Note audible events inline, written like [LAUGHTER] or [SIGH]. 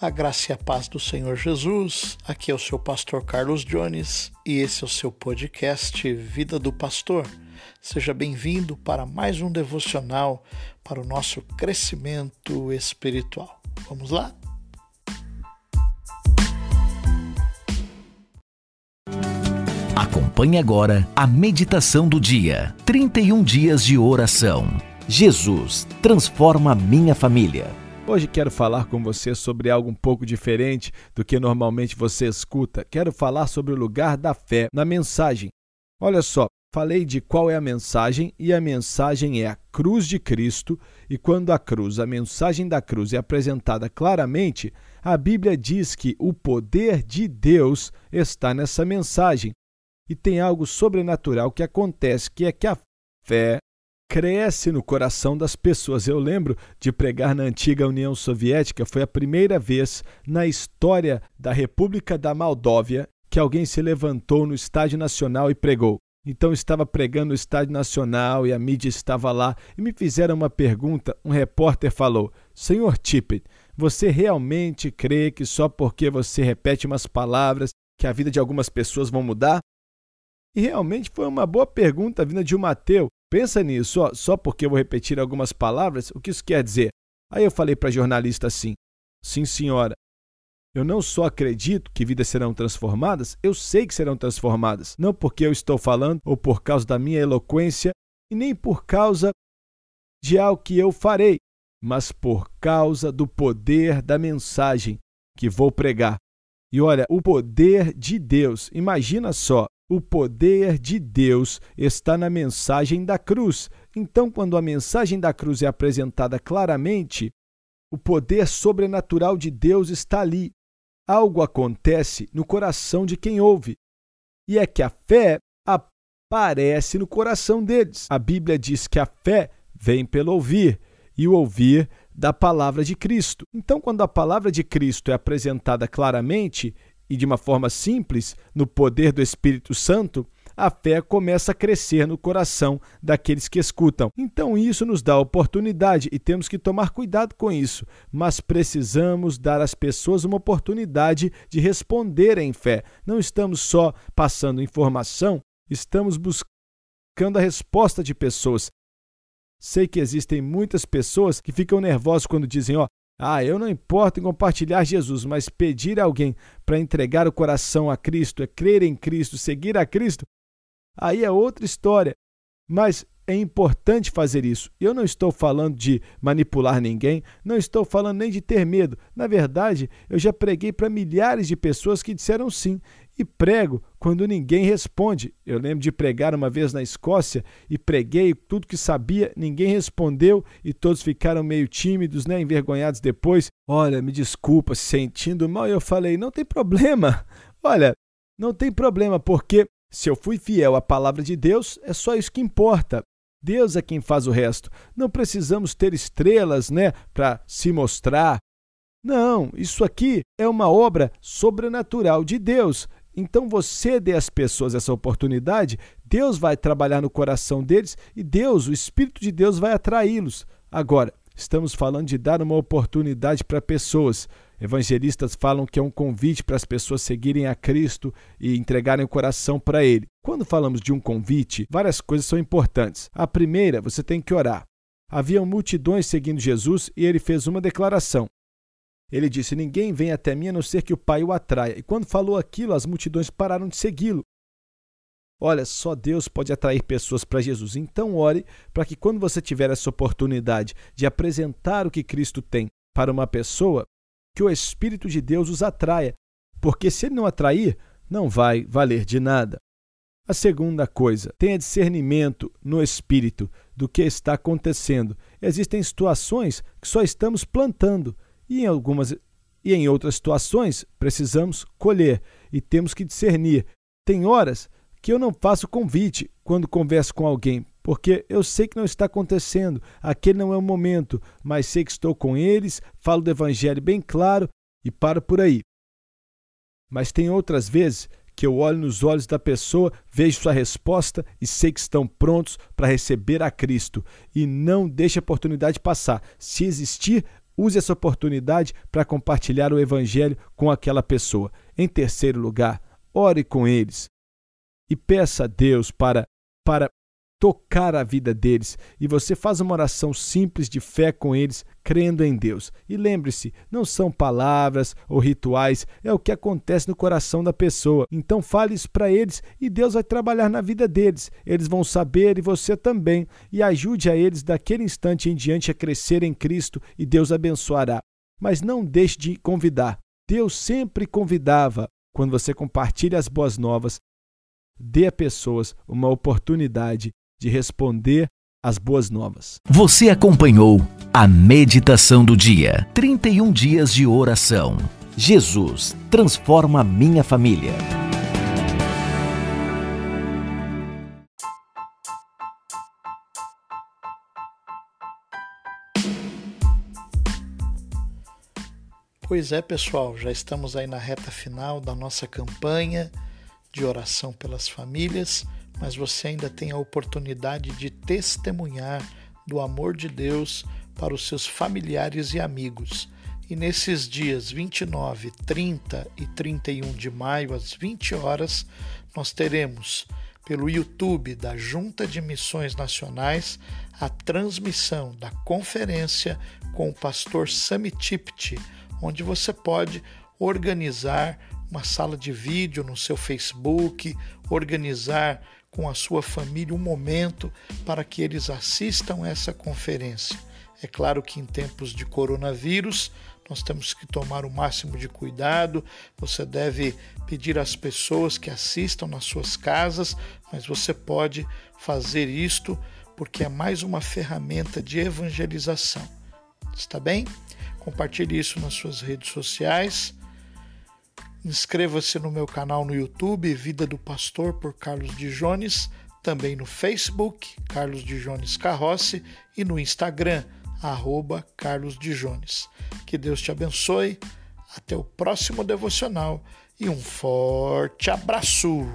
A graça e a paz do Senhor Jesus. Aqui é o seu pastor Carlos Jones e esse é o seu podcast Vida do Pastor. Seja bem-vindo para mais um devocional para o nosso crescimento espiritual. Vamos lá? Acompanhe agora a meditação do dia. 31 dias de oração. Jesus transforma minha família. Hoje quero falar com você sobre algo um pouco diferente do que normalmente você escuta. Quero falar sobre o lugar da fé na mensagem. Olha só, falei de qual é a mensagem e a mensagem é a cruz de Cristo, e quando a cruz, a mensagem da cruz é apresentada claramente, a Bíblia diz que o poder de Deus está nessa mensagem. E tem algo sobrenatural que acontece, que é que a fé cresce no coração das pessoas. Eu lembro de pregar na antiga União Soviética, foi a primeira vez na história da República da Moldóvia que alguém se levantou no Estádio Nacional e pregou. Então estava pregando no Estádio Nacional e a mídia estava lá e me fizeram uma pergunta. Um repórter falou: Senhor Tippett, você realmente crê que só porque você repete umas palavras que a vida de algumas pessoas vão mudar? E realmente foi uma boa pergunta vinda de um ateu. Pensa nisso, ó, só porque eu vou repetir algumas palavras, o que isso quer dizer? Aí eu falei para a jornalista assim: Sim, senhora, eu não só acredito que vidas serão transformadas, eu sei que serão transformadas. Não porque eu estou falando ou por causa da minha eloquência e nem por causa de algo que eu farei, mas por causa do poder da mensagem que vou pregar. E olha, o poder de Deus, imagina só, o poder de Deus está na mensagem da cruz. Então, quando a mensagem da cruz é apresentada claramente, o poder sobrenatural de Deus está ali. Algo acontece no coração de quem ouve. E é que a fé aparece no coração deles. A Bíblia diz que a fé vem pelo ouvir, e o ouvir da palavra de Cristo. Então, quando a palavra de Cristo é apresentada claramente, e de uma forma simples, no poder do Espírito Santo, a fé começa a crescer no coração daqueles que escutam. Então, isso nos dá oportunidade e temos que tomar cuidado com isso, mas precisamos dar às pessoas uma oportunidade de responder em fé. Não estamos só passando informação, estamos buscando a resposta de pessoas. Sei que existem muitas pessoas que ficam nervosas quando dizem: Ó, oh, ah, eu não importo em compartilhar Jesus, mas pedir a alguém para entregar o coração a Cristo, é crer em Cristo, seguir a Cristo, aí é outra história. Mas é importante fazer isso. Eu não estou falando de manipular ninguém, não estou falando nem de ter medo. Na verdade, eu já preguei para milhares de pessoas que disseram sim e prego quando ninguém responde. Eu lembro de pregar uma vez na Escócia e preguei tudo que sabia, ninguém respondeu e todos ficaram meio tímidos, né, envergonhados depois. Olha, me desculpa, se sentindo mal, eu falei: "Não tem problema". [LAUGHS] Olha, não tem problema porque se eu fui fiel à palavra de Deus, é só isso que importa. Deus é quem faz o resto. Não precisamos ter estrelas, né, para se mostrar. Não, isso aqui é uma obra sobrenatural de Deus. Então você dê às pessoas essa oportunidade, Deus vai trabalhar no coração deles e Deus, o Espírito de Deus, vai atraí-los. Agora, estamos falando de dar uma oportunidade para pessoas. Evangelistas falam que é um convite para as pessoas seguirem a Cristo e entregarem o coração para Ele. Quando falamos de um convite, várias coisas são importantes. A primeira, você tem que orar. Haviam multidões seguindo Jesus e ele fez uma declaração: ele disse: Ninguém vem até mim a não ser que o Pai o atraia. E quando falou aquilo, as multidões pararam de segui-lo. Olha, só Deus pode atrair pessoas para Jesus. Então, ore para que quando você tiver essa oportunidade de apresentar o que Cristo tem para uma pessoa, que o Espírito de Deus os atraia. Porque se ele não atrair, não vai valer de nada. A segunda coisa, tenha discernimento no espírito do que está acontecendo. Existem situações que só estamos plantando e em algumas e em outras situações precisamos colher e temos que discernir. Tem horas que eu não faço convite quando converso com alguém, porque eu sei que não está acontecendo, aquele não é o momento, mas sei que estou com eles, falo do evangelho bem claro e paro por aí. Mas tem outras vezes que eu olho nos olhos da pessoa, vejo sua resposta e sei que estão prontos para receber a Cristo. E não deixe a oportunidade passar. Se existir, Use essa oportunidade para compartilhar o Evangelho com aquela pessoa. Em terceiro lugar, ore com eles e peça a Deus para, para tocar a vida deles e você faz uma oração simples de fé com eles, crendo em Deus. E lembre-se, não são palavras ou rituais, é o que acontece no coração da pessoa. Então fale isso para eles e Deus vai trabalhar na vida deles. Eles vão saber e você também. E ajude a eles daquele instante em diante a crescer em Cristo e Deus abençoará. Mas não deixe de convidar. Deus sempre convidava. Quando você compartilha as boas novas, dê a pessoas uma oportunidade de responder às boas novas. Você acompanhou a meditação do dia. 31 dias de oração. Jesus transforma minha família. Pois é, pessoal, já estamos aí na reta final da nossa campanha de oração pelas famílias mas você ainda tem a oportunidade de testemunhar do amor de Deus para os seus familiares e amigos. E nesses dias 29, 30 e 31 de maio, às 20 horas, nós teremos pelo YouTube da Junta de Missões Nacionais a transmissão da conferência com o pastor Sami Tipti, onde você pode organizar uma sala de vídeo no seu Facebook, organizar com a sua família um momento para que eles assistam essa conferência. É claro que em tempos de coronavírus nós temos que tomar o máximo de cuidado. Você deve pedir às pessoas que assistam nas suas casas, mas você pode fazer isto porque é mais uma ferramenta de evangelização. Está bem? Compartilhe isso nas suas redes sociais Inscreva-se no meu canal no YouTube, Vida do Pastor por Carlos de Jones, também no Facebook, Carlos de Jones Carrossi, e no Instagram, arroba Carlos de Jones. Que Deus te abençoe, até o próximo devocional e um forte abraço!